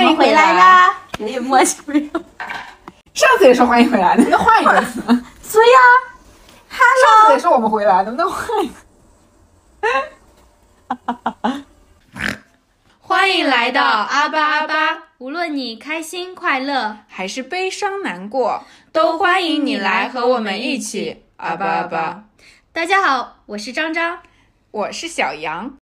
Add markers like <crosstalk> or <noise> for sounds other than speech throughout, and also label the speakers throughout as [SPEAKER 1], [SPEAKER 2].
[SPEAKER 1] 欢迎回来啦！有点默契没有？
[SPEAKER 2] 上次也说欢迎回来，能不能换一个词？
[SPEAKER 1] 所以啊
[SPEAKER 2] 上次也说我们回来，能不能换一个？
[SPEAKER 3] 欢迎来到阿巴阿巴，无论你开心快乐，
[SPEAKER 2] 还是悲伤难过，
[SPEAKER 3] 都欢迎你来和我们一起
[SPEAKER 2] 阿巴阿巴。
[SPEAKER 3] 大家好，我是张张，
[SPEAKER 2] 我是小杨。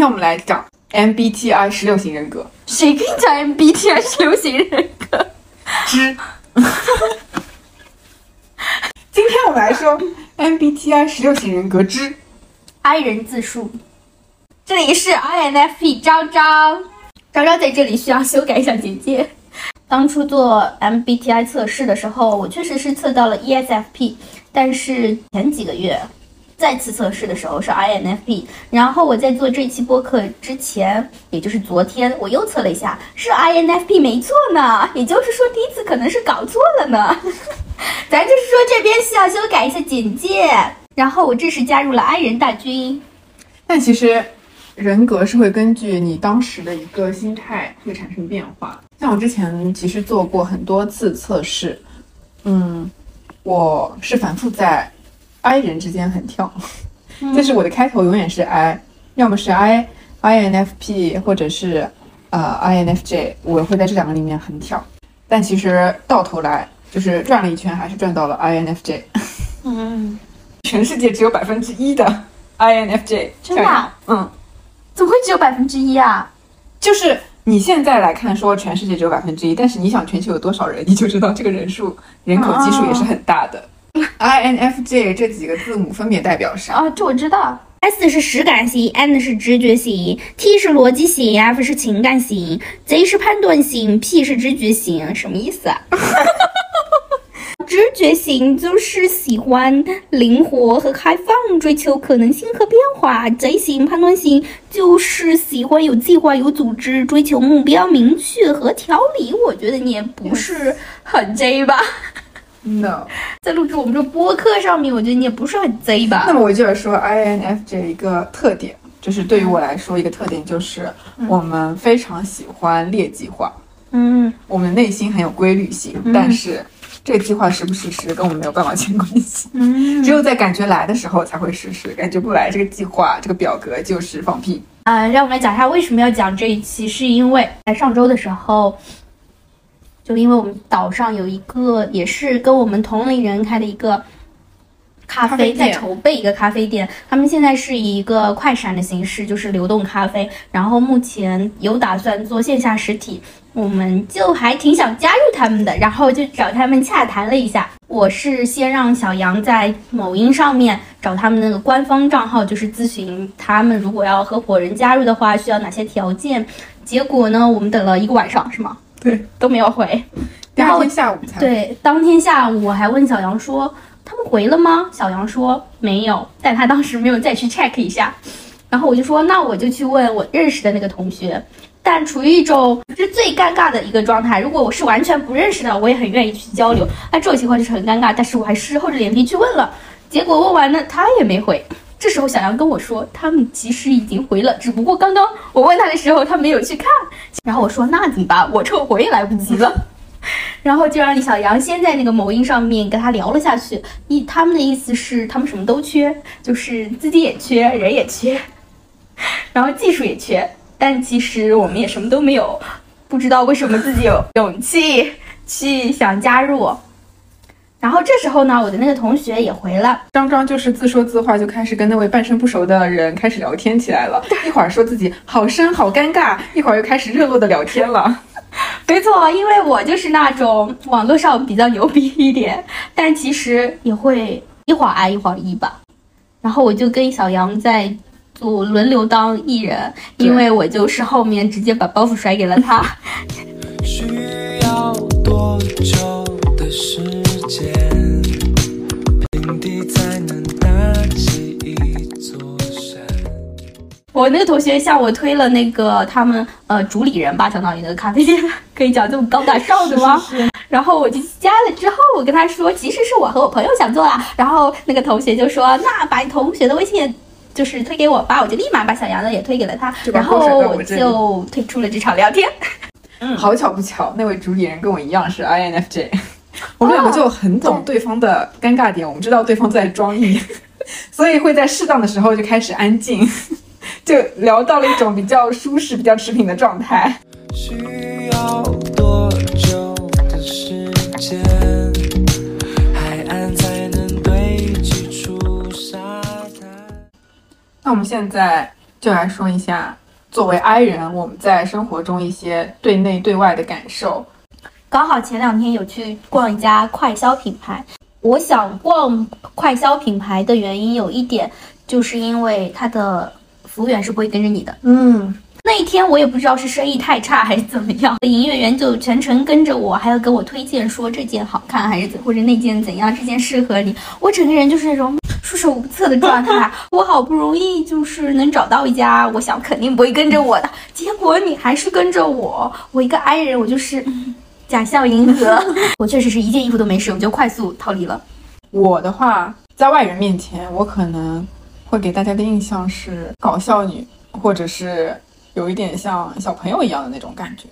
[SPEAKER 2] 天我们来讲 MBTI 十六型人格
[SPEAKER 1] 谁跟你讲 MBTI 是流行人格？
[SPEAKER 2] 之。<laughs> 今天我们来说 MBTI 十六型人格之
[SPEAKER 1] I 人自述。这里是 INFP 张张，张张在这里需要修改一下简介。当初做 MBTI 测试的时候，我确实是测到了 ESFP，但是前几个月再次测试的时候是 INFP。然后我在做这期播客之前，也就是昨天，我又测了一下，是 INFP 没错呢。也就是说，第一次可能是搞错了呢。<laughs> 咱就是说这边需要修改一下简介。然后我这时加入了 I 人大军。
[SPEAKER 2] 但其实人格是会根据你当时的一个心态会产生变化。像我之前其实做过很多次测试，嗯，我是反复在 I 人之间很跳，就是我的开头永远是 I，要么是 I INFP 或者是呃 INFJ，我会在这两个里面很跳。但其实到头来就是转了一圈，还是转到了 INFJ。
[SPEAKER 1] 嗯，<laughs>
[SPEAKER 2] 全世界只有百分之一的 INFJ，
[SPEAKER 1] 真的啊
[SPEAKER 2] 嗯，
[SPEAKER 1] 怎么会只有百分之一啊？
[SPEAKER 2] 就是你现在来看说全世界只有百分之一，但是你想全球有多少人，你就知道这个人数人口基数也是很大的。INFJ 这几个字母分别代表啥？
[SPEAKER 1] 啊，这我知道。S 是实感型，N 是直觉型，T 是逻辑型，F 是情感型，Z 是判断型，P 是知觉型，什么意思啊？<laughs> 直觉型就是喜欢灵活和开放，追求可能性和变化。Z 型判断型就是喜欢有计划、有组织，追求目标明确和条理。我觉得你也不是很 J 吧？
[SPEAKER 2] No。<laughs>
[SPEAKER 1] 在录制我们这播客上面，我觉得你也不是很贼吧？
[SPEAKER 2] 那么我就要说 INFJ 一个特点，就是对于我来说一个特点就是我们非常喜欢列计划，
[SPEAKER 1] 嗯，
[SPEAKER 2] 我们内心很有规律性，但是这个计划实不实施跟我们没有半毛钱关系。
[SPEAKER 1] 嗯 <laughs>
[SPEAKER 2] 只有在感觉来的时候才会实施，感觉不来，这个计划这个表格就是放屁。
[SPEAKER 1] 呃，让我们来讲一下为什么要讲这一期，是因为在上周的时候，就因为我们岛上有一个也是跟我们同龄人开的一个咖啡，
[SPEAKER 2] 店
[SPEAKER 1] 在筹备一个咖啡店，他们现在是以一个快闪的形式，就是流动咖啡，然后目前有打算做线下实体，我们就还挺想加入他们的，然后就找他们洽谈了一下。我是先让小杨在某音上面找他们那个官方账号，就是咨询他们如果要合伙人加入的话，需要哪些条件。结果呢，我们等了一个晚上，是吗？
[SPEAKER 2] 对，
[SPEAKER 1] 都没有回。
[SPEAKER 2] 第
[SPEAKER 1] 然后
[SPEAKER 2] 二天下午才
[SPEAKER 1] 对，当天下午我还问小杨说他们回了吗？小杨说没有，但他当时没有再去 check 一下。然后我就说那我就去问我认识的那个同学，但处于一种是最尴尬的一个状态。如果我是完全不认识的，我也很愿意去交流。那这种情况就是很尴尬，但是我还是厚着脸皮去问了。结果问完了，他也没回。这时候小杨跟我说，他们其实已经回了，只不过刚刚我问他的时候，他没有去看。然后我说那怎么办？我撤回也来不及了。<laughs> 然后就让李小杨先在那个某音上面跟他聊了下去。一他们的意思是他们什么都缺，就是资金也缺，人也缺，然后技术也缺，但其实我们也什么都没有，不知道为什么自己有勇气去想加入。然后这时候呢，我的那个同学也回了，
[SPEAKER 2] 张张就是自说自话，就开始跟那位半生不熟的人开始聊天起来了。一会儿说自己好生好尴尬，一会儿又开始热络的聊天了。<laughs>
[SPEAKER 1] 没错，因为我就是那种网络上比较牛逼一点，但其实也会一会儿 I 一会儿 E 吧。然后我就跟小杨在做轮流当艺人，因为我就是后面直接把包袱甩给了他。<laughs>
[SPEAKER 4] 需要多久间，平地才能搭起一座山？
[SPEAKER 1] 我那个同学向我推了那个他们呃主理人吧，相当于那个咖啡店，可以讲这么高大上的吗？然后我就加了之后，我跟他说，其实是我和我朋友想做啦。然后那个同学就说，那把你同学的微信就是推给我吧，我就立马把小杨的也推给了他，然后我就退出了这场聊天。
[SPEAKER 2] 嗯好巧不巧，那位主理人跟我一样是 INFJ，我们两个就很懂对方的尴尬点，我们知道对方在装艺，<laughs> 所以会在适当的时候就开始安静，<laughs> 就聊到了一种比较舒适、比较持平的状态。
[SPEAKER 4] 需要多久的时间，海岸才能堆积出沙滩？
[SPEAKER 2] 那我们现在就来说一下，作为 I 人，我们在生活中一些对内对外的感受。
[SPEAKER 1] 刚好前两天有去逛一家快消品牌，我想逛快消品牌的原因有一点，就是因为它的服务员是不会跟着你的。
[SPEAKER 2] 嗯，
[SPEAKER 1] 那一天我也不知道是生意太差还是怎么样，营业员就全程跟着我，还要给我推荐说这件好看还是怎，或者那件怎样，这件适合你。我整个人就是那种束手无策的状态。我好不容易就是能找到一家，我想肯定不会跟着我的，结果你还是跟着我。我一个 i 人，我就是、嗯假笑迎合。<laughs> 我确实是一件衣服都没试，我就快速逃离了。
[SPEAKER 2] 我的话，在外人面前，我可能会给大家的印象是搞笑女，或者是有一点像小朋友一样的那种感觉。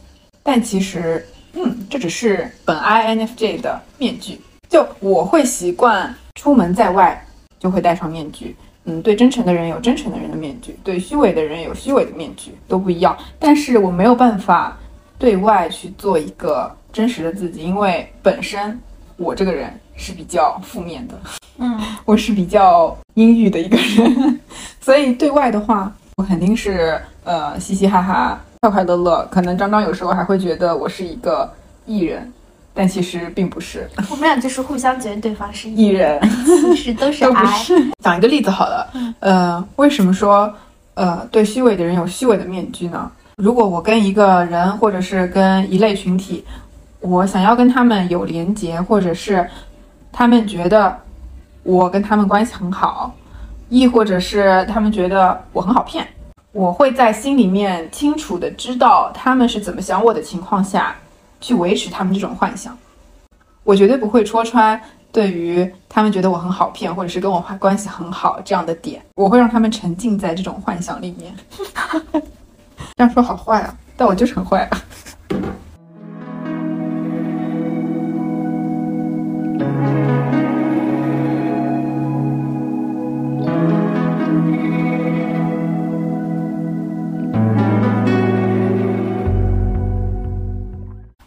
[SPEAKER 2] 但其实，嗯，这只是本 INFJ 的面具。就我会习惯出门在外就会戴上面具。嗯，对真诚的人有真诚的人的面具，对虚伪的人有虚伪的面具，都不一样。但是我没有办法对外去做一个真实的自己，因为本身我这个人是比较负面的。
[SPEAKER 1] 嗯，<laughs>
[SPEAKER 2] 我是比较阴郁的一个人，所以对外的话，我肯定是呃嘻嘻哈哈、快快乐乐。可能张张有时候还会觉得我是一个艺人，但其实并不是
[SPEAKER 1] 我们俩就是互相觉得对方是
[SPEAKER 2] 艺人，
[SPEAKER 1] 其实都是 <laughs>
[SPEAKER 2] 都不。是。<laughs> 讲一个例子好了，呃，为什么说呃对虚伪的人有虚伪的面具呢？如果我跟一个人或者是跟一类群体，我想要跟他们有连结，或者是他们觉得我跟他们关系很好，亦或者是他们觉得我很好骗，我会在心里面清楚的知道他们是怎么想我的情况下，去维持他们这种幻想。我绝对不会戳穿对于他们觉得我很好骗，或者是跟我关系很好这样的点，我会让他们沉浸在这种幻想里面。<laughs> 这样说好坏啊，但我就是很坏啊。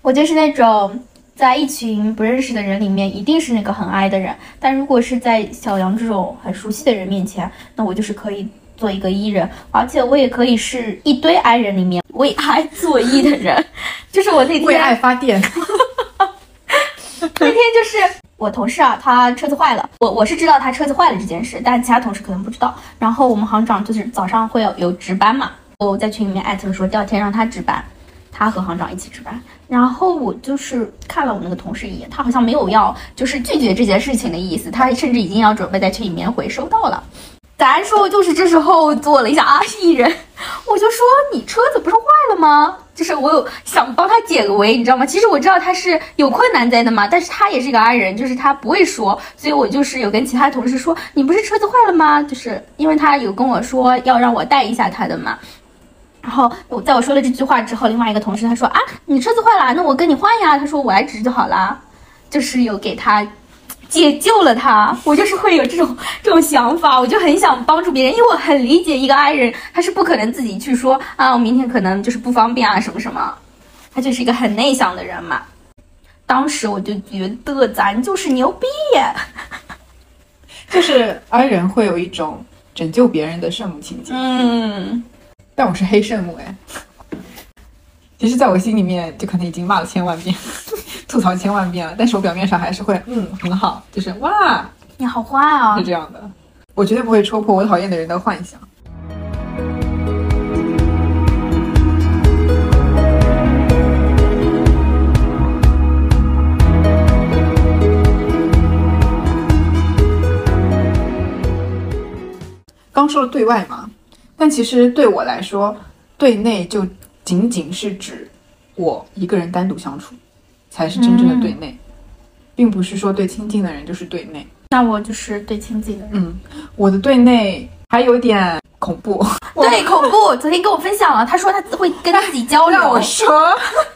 [SPEAKER 1] 我就是那种在一群不认识的人里面，一定是那个很 I 的人。但如果是在小杨这种很熟悉的人面前，那我就是可以做一个 E 人，而且我也可以是一堆 I 人里面为爱做 E 的人。<laughs> 就是我那天
[SPEAKER 2] 为爱发电，<laughs>
[SPEAKER 1] 那天就是我同事啊，他车子坏了，我我是知道他车子坏了这件事，但其他同事可能不知道。然后我们行长就是早上会有有值班嘛，我在群里面艾特说第二天让他值班，他和行长一起值班。然后我就是看了我那个同事一眼，他好像没有要就是拒绝这件事情的意思，他甚至已经要准备在群里面回收到了。咱说就是这时候做了一下啊艺人，我就说你车子不是坏了吗？就是我有想帮他解个围，你知道吗？其实我知道他是有困难在的嘛，但是他也是一个 I 人，就是他不会说，所以我就是有跟其他同事说，你不是车子坏了吗？就是因为他有跟我说要让我带一下他的嘛。然后我在我说了这句话之后，另外一个同事他说啊，你车子坏了，那我跟你换呀。他说我来值就好啦，就是有给他解救了他。我就是会有这种 <laughs> 这种想法，我就很想帮助别人，因为我很理解一个 I 人，他是不可能自己去说啊，我明天可能就是不方便啊什么什么，他就是一个很内向的人嘛。当时我就觉得咱就是牛逼，<laughs>
[SPEAKER 2] 就是 I 人会有一种拯救别人的圣母情节，
[SPEAKER 1] 嗯，
[SPEAKER 2] 但我是黑圣母哎。其实，在我心里面，就可能已经骂了千万遍，<laughs> 吐槽千万遍了，但是我表面上还是会，嗯，很好，就是哇，
[SPEAKER 1] 你好坏啊
[SPEAKER 2] 是！这样的，我绝对不会戳破我讨厌的人的幻想。刚说了对外嘛，但其实对我来说，对内就仅仅是指我一个人单独相处，才是真正的对内，并不是说对亲近的人就是对内。
[SPEAKER 1] 那我就是对亲近的人。
[SPEAKER 2] 嗯，我的对内还有点恐怖。<laughs>
[SPEAKER 1] 对，恐怖。昨天跟我分享了，他说他会跟自己交流
[SPEAKER 2] 让我。说，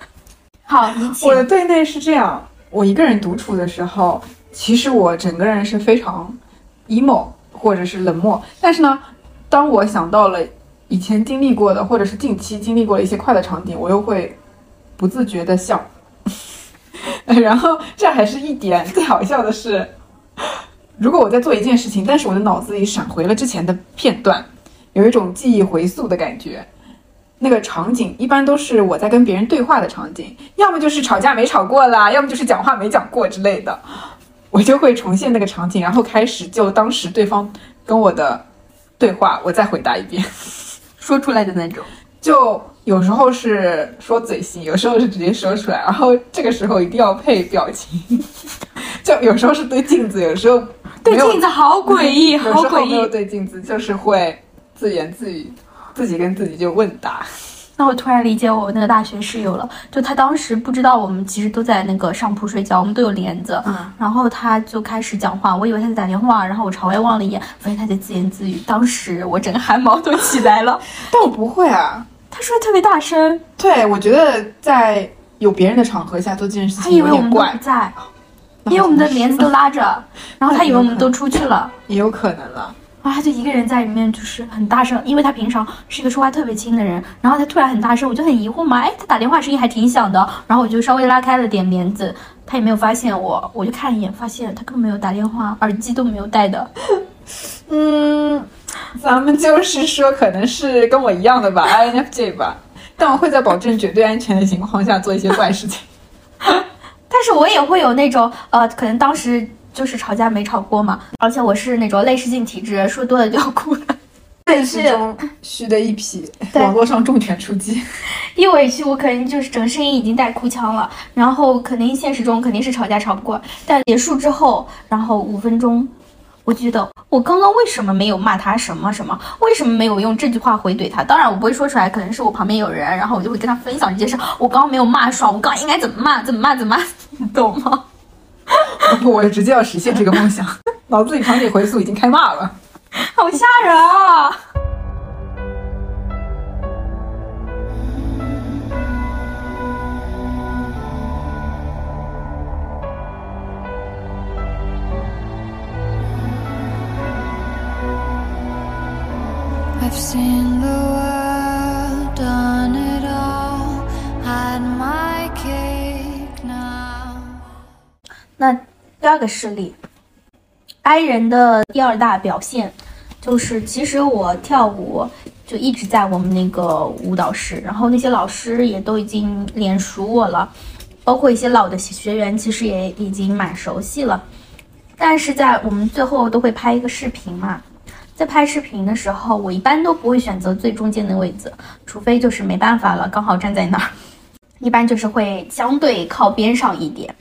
[SPEAKER 2] <laughs>
[SPEAKER 1] 好，你请
[SPEAKER 2] 我。的对内是这样：我一个人独处的时候，其实我整个人是非常 emo 或者是冷漠。但是呢，当我想到了以前经历过的，或者是近期经历过的一些快乐场景，我又会不自觉的笑。<laughs> 然后这还是一点，最好笑的是，如果我在做一件事情，但是我的脑子里闪回了之前的片段，有一种记忆回溯的感觉。那个场景一般都是我在跟别人对话的场景，要么就是吵架没吵过啦，<laughs> 要么就是讲话没讲过之类的，我就会重现那个场景，然后开始就当时对方跟我的对话，我再回答一遍。
[SPEAKER 1] 说出来的那种。
[SPEAKER 2] 就有时候是说嘴型，有时候是直接说出来，然后这个时候一定要配表情。<laughs> 就有时候是对镜子，有时候有
[SPEAKER 1] 对镜子好诡异，<laughs>
[SPEAKER 2] 有
[SPEAKER 1] 好诡
[SPEAKER 2] 时候没有
[SPEAKER 1] 异。
[SPEAKER 2] 对镜子，就是会自言自语，自己跟自己就问答。
[SPEAKER 1] 那我突然理解我那个大学室友了，就他当时不知道我们其实都在那个上铺睡觉，我们都有帘子，
[SPEAKER 2] 嗯
[SPEAKER 1] 然后他就开始讲话，我以为他在打电话，然后我朝外望了一眼，发现他在自言自语，当时我整个汗毛都起来了。<laughs>
[SPEAKER 2] 但我不会啊，
[SPEAKER 1] 他说的特别大声，
[SPEAKER 2] 对我觉得在有别人的场合下做这件事
[SPEAKER 1] 他
[SPEAKER 2] 情有
[SPEAKER 1] 以为我们不
[SPEAKER 2] 点怪，
[SPEAKER 1] 在，因为我们的帘子都拉着，然后他以为我们都出去了。<laughs>
[SPEAKER 2] 也有可能了。
[SPEAKER 1] 然后他就一个人在里面，就是很大声，因为他平常是一个说话特别轻的人，然后他突然很大声，我就很疑惑嘛，哎，他打电话声音还挺响的，然后我就稍微拉开了点帘子，他也没有发现我，我就看一眼，发现他根本没有打电话，耳机都没有戴的，<laughs>
[SPEAKER 2] 嗯，咱们就是说，可能是跟我一样的吧，INFJ 吧。但我会在保证绝对安全的情况下做一些怪事情。<laughs>
[SPEAKER 1] 但是我也会有那种，呃，可能当时就是吵架没吵过嘛，而且我是那种泪失禁体质，说多了就要哭的，
[SPEAKER 2] 现实中虚的一批，网络上重拳出击。
[SPEAKER 1] 一委屈我肯定就是整个声音已经带哭腔了，然后肯定现实中肯定是吵架吵不过，但结束之后，然后五分钟，我觉得我刚刚为什么没有骂他什么什么，为什么没有用这句话回怼他？当然我不会说出来，可能是我旁边有人，然后我就会跟他分享这件事。我刚刚没有骂爽，我刚刚应该怎么骂？怎么骂？怎么骂？<laughs> 你懂吗？
[SPEAKER 2] 不，我直接要实现这个梦想，脑子里场景回溯已经开骂了。
[SPEAKER 1] 好吓人啊
[SPEAKER 5] ！I've seen the world, done it all, had my cake now.
[SPEAKER 1] 那第二个事例，I 人的第二大表现就是，其实我跳舞就一直在我们那个舞蹈室，然后那些老师也都已经脸熟我了，包括一些老的学员，其实也已经蛮熟悉了。但是在我们最后都会拍一个视频嘛，在拍视频的时候，我一般都不会选择最中间的位置，除非就是没办法了，刚好站在那儿，<laughs> 一般就是会相对靠边上一点。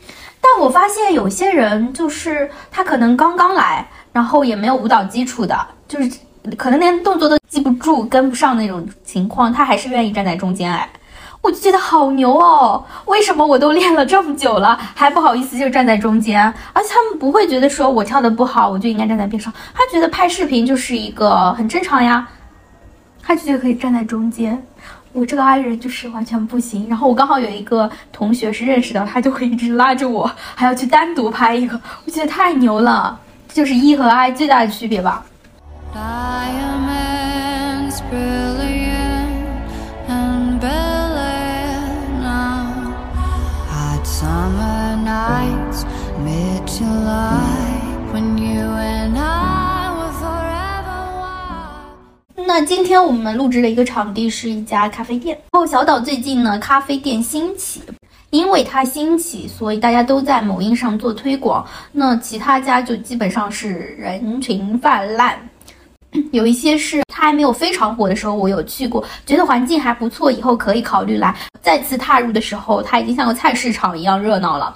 [SPEAKER 1] 但我发现有些人就是他可能刚刚来，然后也没有舞蹈基础的，就是可能连动作都记不住、跟不上那种情况，他还是愿意站在中间哎。我就觉得好牛哦！为什么我都练了这么久了，还不好意思就站在中间？而且他们不会觉得说我跳的不好，我就应该站在边上，他觉得拍视频就是一个很正常呀，他就觉得可以站在中间。我这个 I 人就是完全不行。然后我刚好有一个同学是认识的，他就会一直拉着我，还要去单独拍一个，我觉得太牛了，这就是 E 和 I 最大的区别吧。
[SPEAKER 5] Summer nights, mid July.
[SPEAKER 1] 那今天我们录制的一个场地是一家咖啡店。然后小岛最近呢，咖啡店兴起，因为它兴起，所以大家都在某音上做推广。那其他家就基本上是人群泛滥。<clears throat> 有一些是它还没有非常火的时候，我有去过，觉得环境还不错，以后可以考虑来。再次踏入的时候，它已经像个菜市场一样热闹了。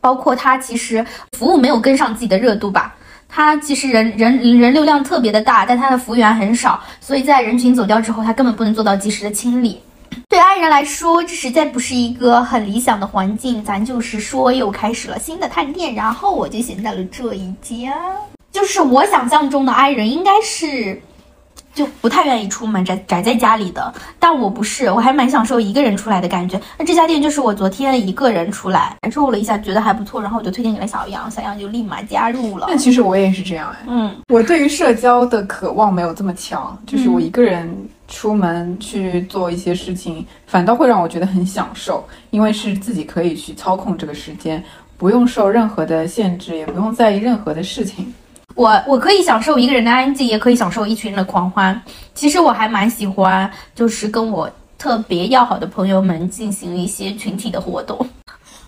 [SPEAKER 1] 包括它其实服务没有跟上自己的热度吧，它其实人人人流量特别的大，但它的服务员很少，所以在人群走掉之后，它根本不能做到及时的清理。<coughs> 对爱人来说，这实在不是一个很理想的环境。咱就是说，又开始了新的探店，然后我就选到了这一家。就是我想象中的爱人应该是，就不太愿意出门，宅宅在家里的。但我不是，我还蛮享受一个人出来的感觉。那这家店就是我昨天一个人出来，感受了一下，觉得还不错，然后我就推荐给了小杨，小杨就立马加入了
[SPEAKER 2] 但。其实我也是这样哎，
[SPEAKER 1] 嗯，
[SPEAKER 2] 我对于社交的渴望没有这么强，就是我一个人出门去做一些事情，反倒会让我觉得很享受，因为是自己可以去操控这个时间，不用受任何的限制，也不用在意任何的事情。
[SPEAKER 1] 我我可以享受一个人的安静，也可以享受一群人的狂欢。其实我还蛮喜欢，就是跟我特别要好的朋友们进行一些群体的活动。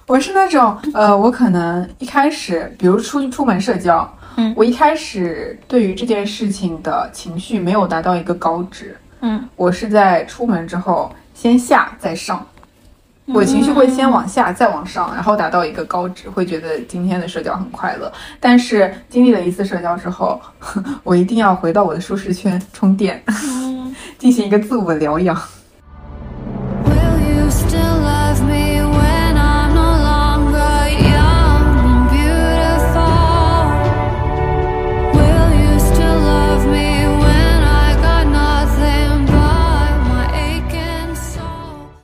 [SPEAKER 2] 我是那种，呃，我可能一开始，比如出出门社交，
[SPEAKER 1] 嗯
[SPEAKER 2] 我一开始对于这件事情的情绪没有达到一个高值，
[SPEAKER 1] 嗯，
[SPEAKER 2] 我是在出门之后先下再上，我情绪会先往下再往上，然后达到一个高值，会觉得今天的社交很快乐。但是经历了一次社交之后，<laughs> 我一定要回到我的舒适圈充电，<laughs> 进行一个自我疗养。
[SPEAKER 5] Will you still love me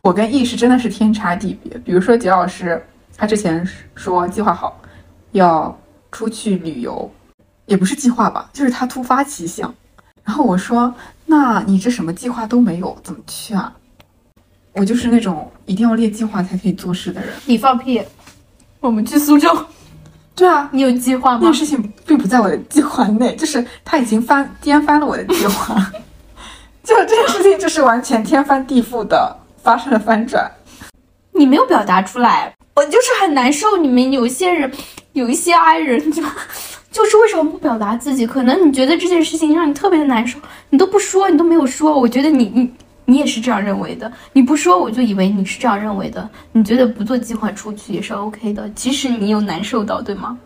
[SPEAKER 2] 我跟意识真的是天差地别。比如说杰老师，他之前说计划好要出去旅游，也不是计划吧，就是他突发奇想。然后我说：“那你这什么计划都没有，怎么去啊？”我就是那种一定要列计划才可以做事的人。
[SPEAKER 1] 你放屁！我们去苏州，
[SPEAKER 2] 对啊，
[SPEAKER 1] 你有计划吗
[SPEAKER 2] 那件？事情并不在我的计划内，就是他已经翻颠翻了我的计划，<laughs> 就这件事情就是完全天翻地覆的发生了翻转。
[SPEAKER 1] 你没有表达出来，我就是很难受。你们有些人，有一些 i 人就就是为什么不表达自己？可能你觉得这件事情让你特别的难受，你都不说，你都没有说。我觉得你你你也是这样认为的，你不说我就以为你是这样认为的。你觉得不做计划出去也是 OK 的，即使你有难受到，对吗？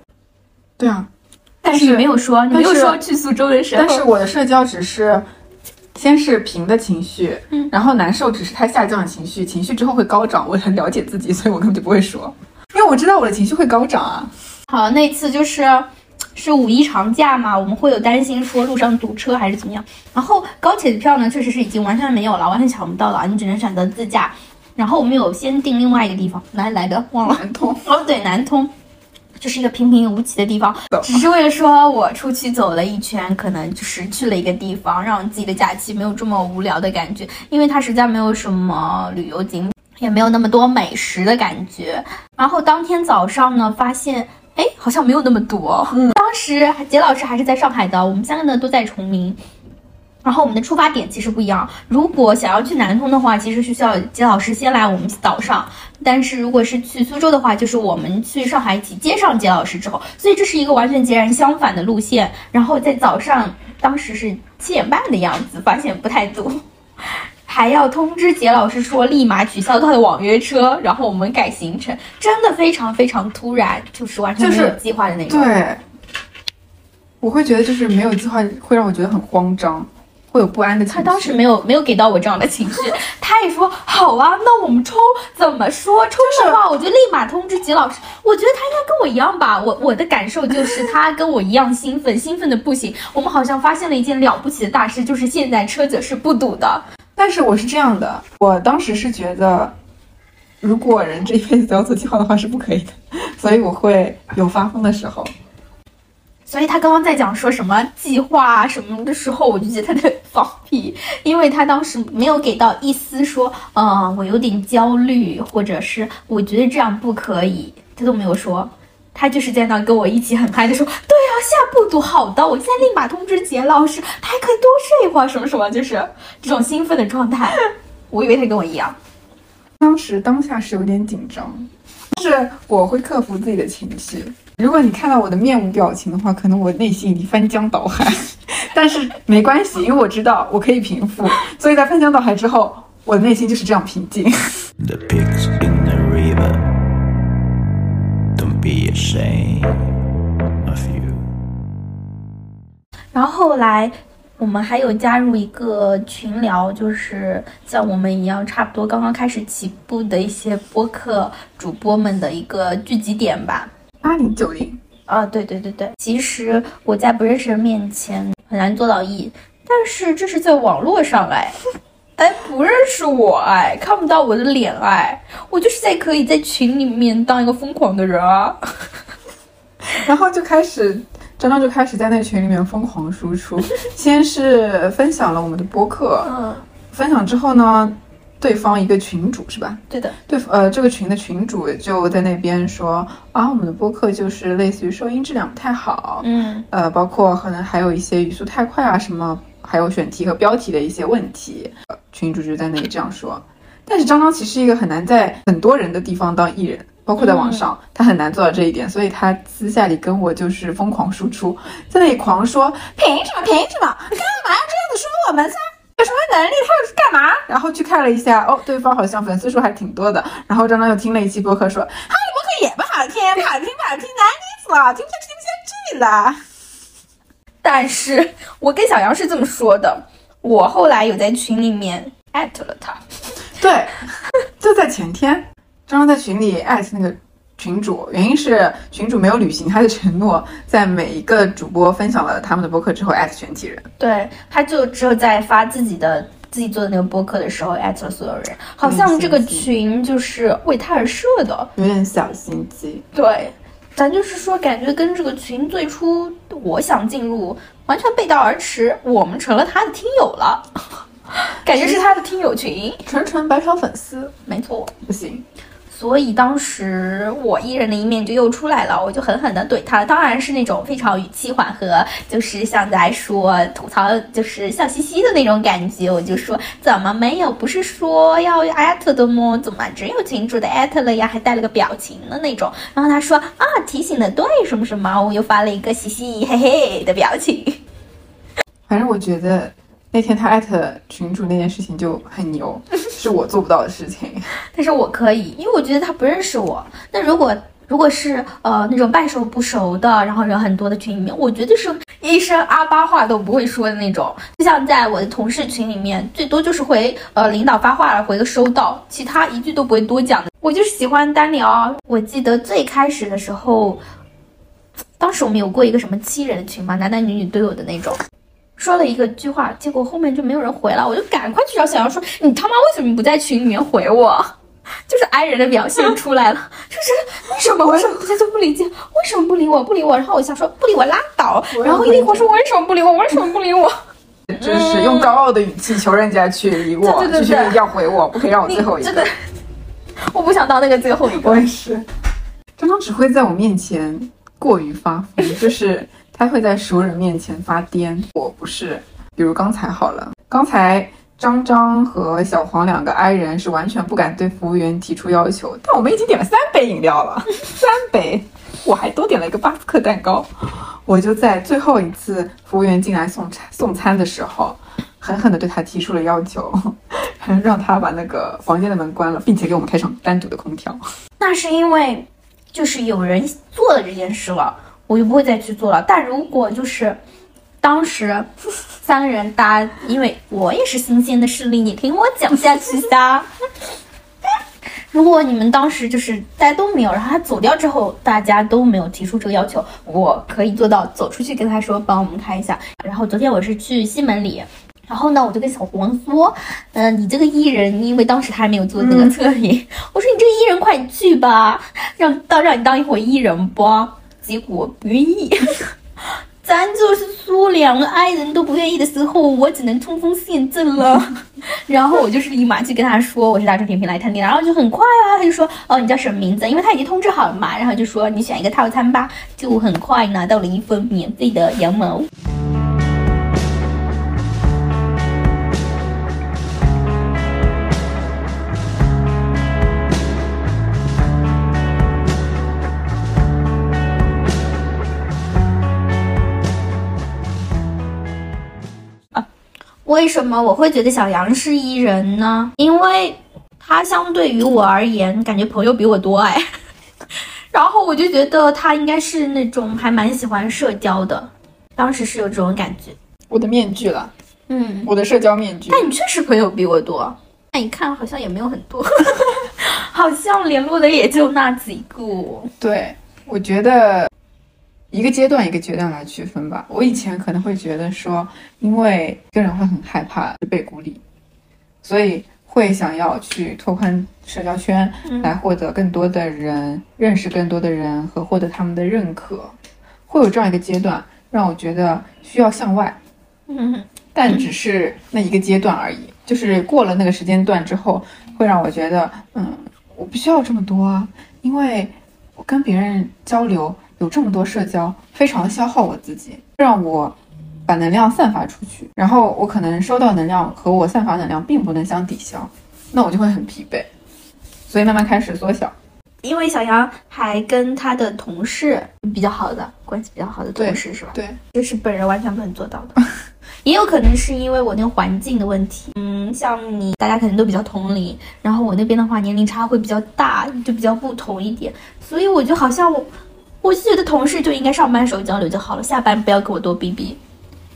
[SPEAKER 2] 对啊，
[SPEAKER 1] 但是你没有说，你没有说去苏州的时候。
[SPEAKER 2] 但是我的社交只是先是平的情绪，
[SPEAKER 1] 嗯
[SPEAKER 2] 然后难受只是它下降的情绪，情绪之后会高涨。我很了解自己，所以我根本就不会说，因为我知道我的情绪会高涨啊。
[SPEAKER 1] 好，那次就是是五一长假嘛，我们会有担心说路上堵车还是怎么样。然后高铁的票呢，确实是已经完全没有了，完全抢不到了，你只能选择自驾。然后我们有先订另外一个地方，哪里来的忘了。
[SPEAKER 2] 南通，<laughs>
[SPEAKER 1] 哦，对，南通。就是一个平平无奇的地方，只是为了说我出去走了一圈，可能就是去了一个地方，让自己的假期没有这么无聊的感觉，因为它实在没有什么旅游景，也没有那么多美食的感觉。然后当天早上呢，发现哎，好像没有那么多。嗯，<laughs> 当时杰老师还是在上海的，我们三个呢都在崇明。然后我们的出发点其实不一样。如果想要去南通的话，其实是需要杰老师先来我们岛上；但是如果是去苏州的话，就是我们去上海一起接上杰老师之后，所以这是一个完全截然相反的路线。然后在早上，当时是七点半的样子，发现不太堵。还要通知杰老师说立马取消他的网约车，然后我们改行程，真的非常非常突然，就是完全没有计划的那种。
[SPEAKER 2] 对，我会觉得就是没有计划会让我觉得很慌张，会有不安的情绪。
[SPEAKER 1] 他当时没有没有给到我这样的情绪，他也说好啊，那我们抽怎么说？抽的话，我就立马通知吉老师。我觉得他应该跟我一样吧，我我的感受就是他跟我一样兴奋，兴奋的不行。我们好像发现了一件了不起的大事，就是现在车子是不堵的。
[SPEAKER 2] 但是我是这样的，我当时是觉得，如果人这一辈子都要做计划的话是不可以的，所以我会有发疯的时候。
[SPEAKER 1] 所以他刚刚在讲说什么计划啊什么的时候，我就觉得他在放屁，因为他当时没有给到一丝说，嗯、我有点焦虑，或者是我觉得这样不可以，他都没有说。他就是在那跟我一起很嗨的说，对啊，下步读好的，我现在立马通知杰老师，他还可以多睡一会儿，什么什么，就是这种兴奋的状态。我以为他跟我一样，
[SPEAKER 2] 当时当下是有点紧张，但是我会克服自己的情绪。如果你看到我的面无表情的话，可能我内心已经翻江倒海，<laughs> 但是没关系，因为我知道我可以平复，所以在翻江倒海之后，我的内心就是这样平静。
[SPEAKER 6] The pigs in the river. Don't be ashamed of you.
[SPEAKER 1] 然后后来我们还有加入一个群聊，就是像我们一样，差不多刚刚开始起步的一些播客主播们的一个聚集点吧。
[SPEAKER 2] 八零九零，
[SPEAKER 1] 啊，对对对对，其实我在不认识人面前很难做到一但是这是在网络上哎，<laughs> 哎不认识我哎，看不到我的脸哎，我就是在可以在群里面当一个疯狂的人啊。<laughs> <laughs>
[SPEAKER 2] 然后就开始，张张就开始在那个群里面疯狂输出，先是分享了我们的播客，
[SPEAKER 1] 嗯，
[SPEAKER 2] 分享之后呢，对方一个群主是吧？
[SPEAKER 1] 对的，
[SPEAKER 2] 对，呃，这个群的群主就在那边说啊，我们的播客就是类似于收音质量不太好，
[SPEAKER 1] 嗯
[SPEAKER 2] 呃，包括可能还有一些语速太快啊，什么，还有选题和标题的一些问题，呃群主就在那里这样说。但是张张其实是一个很难在很多人的地方当艺人，包括在网上，他很难做到这一点，所以他私下里跟我就是疯狂输出，在那里狂说凭什么凭什么，干嘛要这样子说我们噻？有什么能力？他又是干嘛？然后去看了一下，哦，对方好像粉丝数还挺多的。然后张张又听了一期播客，说：“哈利波特也不好听，不好听，不好听，难听死了，听不下去，听不下去了。”
[SPEAKER 1] 但是我跟小杨是这么说的，我后来有在群里面艾特了他，
[SPEAKER 2] 对，就在前天，张张在群里艾特那个群主，原因是群主没有履行他的承诺，在每一个主播分享了他们的播客之后艾特全体人。
[SPEAKER 1] 对，他就只有在发自己的自己做的那个播客的时候艾特了所有人，好像这个群就是为他而设的。
[SPEAKER 2] 有点小心机，
[SPEAKER 1] 对，咱就是说，感觉跟这个群最初我想进入完全背道而驰，我们成了他的听友了，<laughs> 感觉是他的听友群。
[SPEAKER 2] 纯纯白嫖粉丝
[SPEAKER 1] 没错，
[SPEAKER 2] 不行。
[SPEAKER 1] 所以当时我艺人的一面就又出来了，我就狠狠的怼他，当然是那种非常语气缓和，就是像在说吐槽，就是笑嘻嘻的那种感觉。我就说怎么没有？不是说要艾特的吗？怎么只有群主的艾特了呀？还带了个表情的那种。然后他说啊，提醒的对，什么什么，我又发了一个嘻嘻嘿嘿的表情。
[SPEAKER 2] 反正我觉得那天他艾特群主那件事情就很牛，<laughs> 是我做不到的事情。
[SPEAKER 1] 但是我可以，因为我觉得他不认识我。那如果如果是呃那种半熟不熟的，然后人很多的群里面，我绝对是一声阿巴话都不会说的那种。就像在我的同事群里面，最多就是回呃领导发话了，回个收到，其他一句都不会多讲的。我就是喜欢单聊。我记得最开始的时候，当时我们有过一个什么七人群嘛，男男女女都有的那种。说了一个句话，结果后面就没有人回了，我就赶快去找小杨说：“你他妈为什么不在群里面回我？”就是 i 人的表现 <laughs> 出来了，就是为什么为什么大家都不理解？为什么不理我？不理我？然后我想说不理我拉倒，然后一会儿说为什么不理我？为什么不理我？<laughs>
[SPEAKER 2] 就是用高傲的语气求人家去理我，
[SPEAKER 1] 对对对
[SPEAKER 2] 就是要回我，不可以让我最后一个
[SPEAKER 1] 真的。，我不想当那个最后一个。
[SPEAKER 2] 我也是。张张只会在我面前过于发疯，就是他会在熟人面前发癫，我不是。比如刚才好了，刚才张张和小黄两个 i 人是完全不敢对服务员提出要求，但我们已经点了三杯饮料了，<laughs> 三杯，我还多点了一个巴斯克蛋糕。我就在最后一次服务员进来送餐送餐的时候，狠狠地对他提出了要求，<laughs> 让他把那个房间的门关了，并且给我们开上单独的空调。
[SPEAKER 1] 那是因为就是有人做了这件事了，我就不会再去做了。但如果就是当时三个人搭，因为我也是新鲜的势力，你听我讲下去噻。如果你们当时就是大家都没有，然后他走掉之后，大家都没有提出这个要求，我可以做到走出去跟他说帮我们开一下。然后昨天我是去西门里，然后呢，我就跟小黄说，嗯、你这个艺人，因为当时他还没有做那个测评，我说你这个艺人快去吧，让当让你当一回艺人不？结果不愿意。<laughs> 咱就是说，两个爱人都不愿意的时候，我只能冲锋陷阵了。<laughs> 然后我就是立马去跟他说，我是大众点评来探店，然后就很快啊，他就说，哦，你叫什么名字？因为他已经通知好了嘛，然后就说你选一个套餐吧，就很快拿到了一份免费的羊毛。为什么我会觉得小杨是艺人呢？因为他相对于我而言，感觉朋友比我多哎。<laughs> 然后我就觉得他应该是那种还蛮喜欢社交的，当时是有这种感觉。
[SPEAKER 2] 我的面具了，
[SPEAKER 1] 嗯，
[SPEAKER 2] 我的社交面具。
[SPEAKER 1] 但你确实朋友比我多，那你看好像也没有很多，<laughs> 好像联络的也就那几个。
[SPEAKER 2] 对，我觉得一个阶段一个阶段来区分吧。我以前可能会觉得说，因为一个人会很害怕被孤立，所以会想要去拓宽社交圈，来获得更多的人，认识更多的人和获得他们的认可，会有这样一个阶段，让我觉得需要向外。
[SPEAKER 1] 嗯，
[SPEAKER 2] 但只是那一个阶段而已。就是过了那个时间段之后，会让我觉得，嗯，我不需要这么多啊，因为我跟别人交流有这么多社交，非常消耗我自己，让我把能量散发出去，然后我可能收到能量和我散发能量并不能相抵消，那我就会很疲惫，所以慢慢开始缩小。
[SPEAKER 1] 因为小杨还跟他的同事比较好的关系比较好的同事是吧？
[SPEAKER 2] 对，
[SPEAKER 1] 这是本人完全不能做到的。<laughs> 也有可能是因为我那个环境的问题，嗯，像你大家可能都比较同龄，然后我那边的话年龄差会比较大，就比较不同一点，所以我就好像我，我就觉得同事就应该上班时候交流就好了，下班不要跟我多逼逼。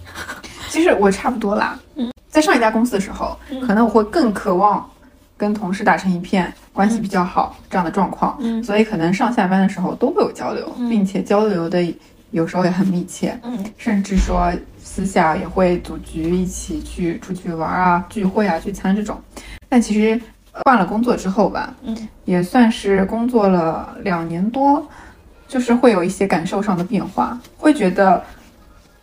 [SPEAKER 1] <laughs>
[SPEAKER 2] 其实我差不多啦。嗯，在上一家公司的时候，可能我会更渴望跟同事打成一片，关系比较好、这样的状况。
[SPEAKER 1] 嗯
[SPEAKER 2] 所以可能上下班的时候都会有交流，并且交流的有时候也很密切。
[SPEAKER 1] 嗯，
[SPEAKER 2] 甚至说私下也会组局一起去出去玩啊、聚会啊、聚餐这种。但其实呃换了工作之后吧，
[SPEAKER 1] 嗯，
[SPEAKER 2] 也算是工作了两年多，就是会有一些感受上的变化，会觉得。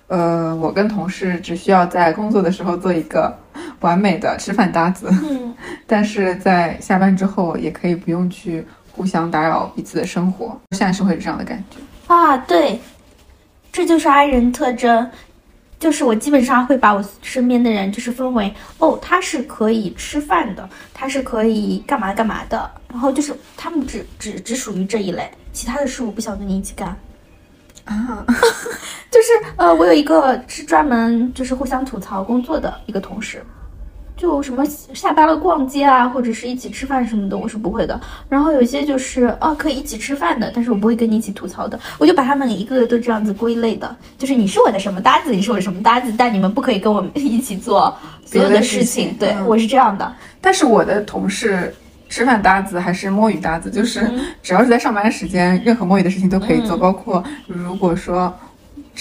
[SPEAKER 2] 呃，我跟同事只需要在工作的时候做一个完美的吃饭搭子，
[SPEAKER 1] 嗯，
[SPEAKER 2] 但是在下班之后也可以不用去互相打扰彼此的生活。现在是会有这样的感觉。
[SPEAKER 1] 啊，对，这就是 I 人特征，就是我基本上会把我身边的人就是分为，哦，他是可以吃饭的，他是可以干嘛干嘛的，然后就是他们只只只属于这一类，其他的事我不想跟你一起干。
[SPEAKER 2] 啊，<laughs>
[SPEAKER 1] 就是呃，我有一个是专门就是互相吐槽工作的一个同事，就什么下班了逛街啊，或者是一起吃饭什么的，我是不会的。然后有些就是哦可以一起吃饭的，但是我不会跟你一起吐槽的。我就把他们一个个都这样子归类的，就是你是我的什么搭子，你是我的什么搭子，但你们不可以跟我们一起做所有
[SPEAKER 2] 的事
[SPEAKER 1] 事
[SPEAKER 2] 情
[SPEAKER 1] 对、
[SPEAKER 2] 嗯
[SPEAKER 1] 我是这样的。
[SPEAKER 2] 但是我的同事吃饭搭子还是摸鱼搭子，就是只要是在上班时间，任何摸鱼的事情都可以做，包括如果说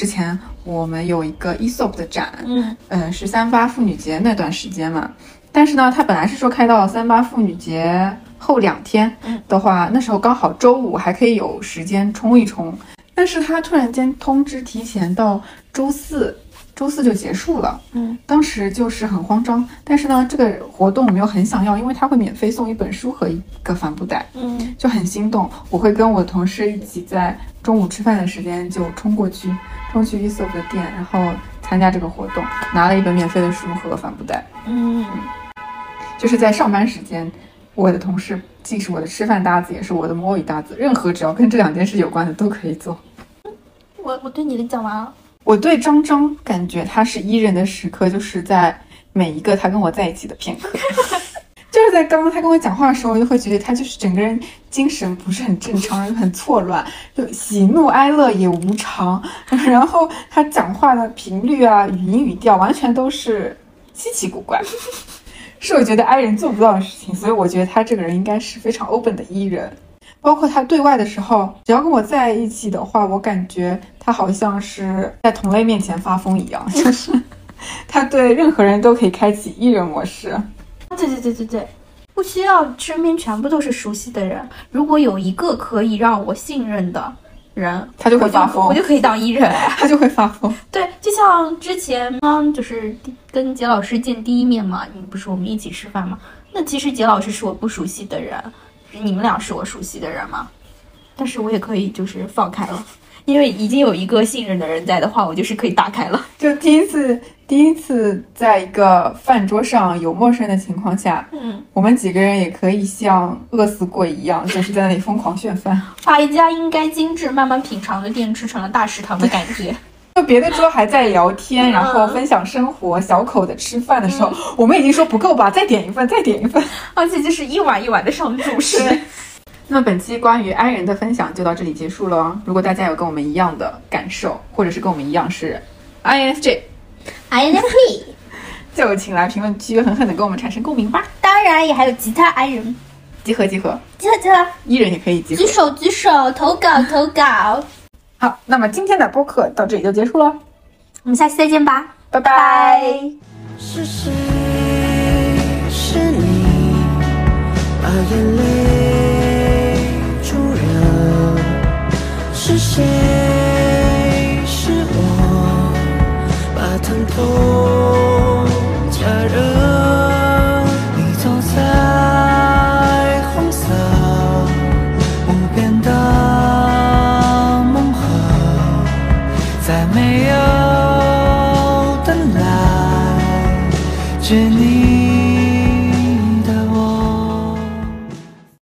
[SPEAKER 2] 之前我们有一个 ESOP 的展，
[SPEAKER 1] 嗯
[SPEAKER 2] 嗯，是三八妇女节那段时间嘛。但是呢，他本来是说开到三八妇女节后两天的话，那时候刚好周五还可以有时间冲一冲。但是他突然间通知提前到周四，周四就结束了。
[SPEAKER 1] 嗯，
[SPEAKER 2] 当时就是很慌张。但是呢，这个活动我们又很想要，因为他会免费送一本书和一个帆布袋。
[SPEAKER 1] 嗯
[SPEAKER 2] 就很心动。我会跟我同事一起在中午吃饭的时间就冲过去，冲去 ESOP 的店，然后参加这个活动，拿了一本免费的书和帆布袋。
[SPEAKER 1] 嗯，
[SPEAKER 2] 就是在上班时间，我的同事既是我的吃饭搭子，也是我的摸鱼搭子，任何只要跟这两件事有关的都可以做。
[SPEAKER 1] 我我对你的讲完了。
[SPEAKER 2] 我对张张感觉他是伊人的时刻，就是在每一个他跟我在一起的片刻。<laughs> 就是在刚刚他跟我讲话的时候，我就会觉得他就是整个人精神不是很正常，人 <laughs> 很错乱，就喜怒哀乐也无常。<laughs> 然后他讲话的频率啊、语音语调完全都是稀奇古怪，<laughs> 是我觉得 I 人做不到的事情。所以我觉得他这个人应该是非常 open 的 E 人。包括他对外的时候，只要跟我在一起的话，我感觉他好像是在同类面前发疯一样，就是他对任何人都可以开启 E 人模式。
[SPEAKER 1] 对对对对对，不需要身边全部都是熟悉的人，如果有一个可以让我信任的人，
[SPEAKER 2] 他就会发疯
[SPEAKER 1] 我就可以当艺人。<laughs>
[SPEAKER 2] 他就会发疯。<laughs>
[SPEAKER 1] 对，就像之前呢，就是第跟杰老师见第一面嘛，你不是我们一起吃饭嘛？那其实杰老师是我不熟悉的人，你们俩是我熟悉的人嘛？但是我也可以就是放开了，因为已经有一个信任的人在的话，我就是可以打开了。<laughs>
[SPEAKER 2] 就第一次，第一次在一个饭桌上有陌生人的情况下，
[SPEAKER 1] 嗯，
[SPEAKER 2] 我们几个人也可以像饿死鬼一样，<laughs> 就是在那里疯狂炫饭。
[SPEAKER 1] 把一家应该精致慢慢品尝的店吃成了大食堂的感觉。<laughs>
[SPEAKER 2] 就别的桌还在聊天，然后分享生活，小口的吃饭的时候，我们已经说不够吧，再点一份，再点一份。
[SPEAKER 1] 而且就是一碗一碗的上主食。
[SPEAKER 2] 那么本期关于 i 人的分享就到这里结束了哦。如果大家有跟我们一样的感受，或者是跟我们一样是
[SPEAKER 1] INFJ，INFP，<laughs>
[SPEAKER 2] 就请来评论区狠狠的跟我们产生共鸣吧。
[SPEAKER 1] 当然也还有其他 I 人，
[SPEAKER 2] 集合集合，
[SPEAKER 1] 集合集合，
[SPEAKER 2] 一人也可以集合
[SPEAKER 1] 举。手举手，投稿投稿，
[SPEAKER 2] 好，那么今天的播客到这里就结束了，
[SPEAKER 1] 我们下期再见吧，
[SPEAKER 2] 拜
[SPEAKER 1] 拜拜。
[SPEAKER 4] 是谁？是是谁？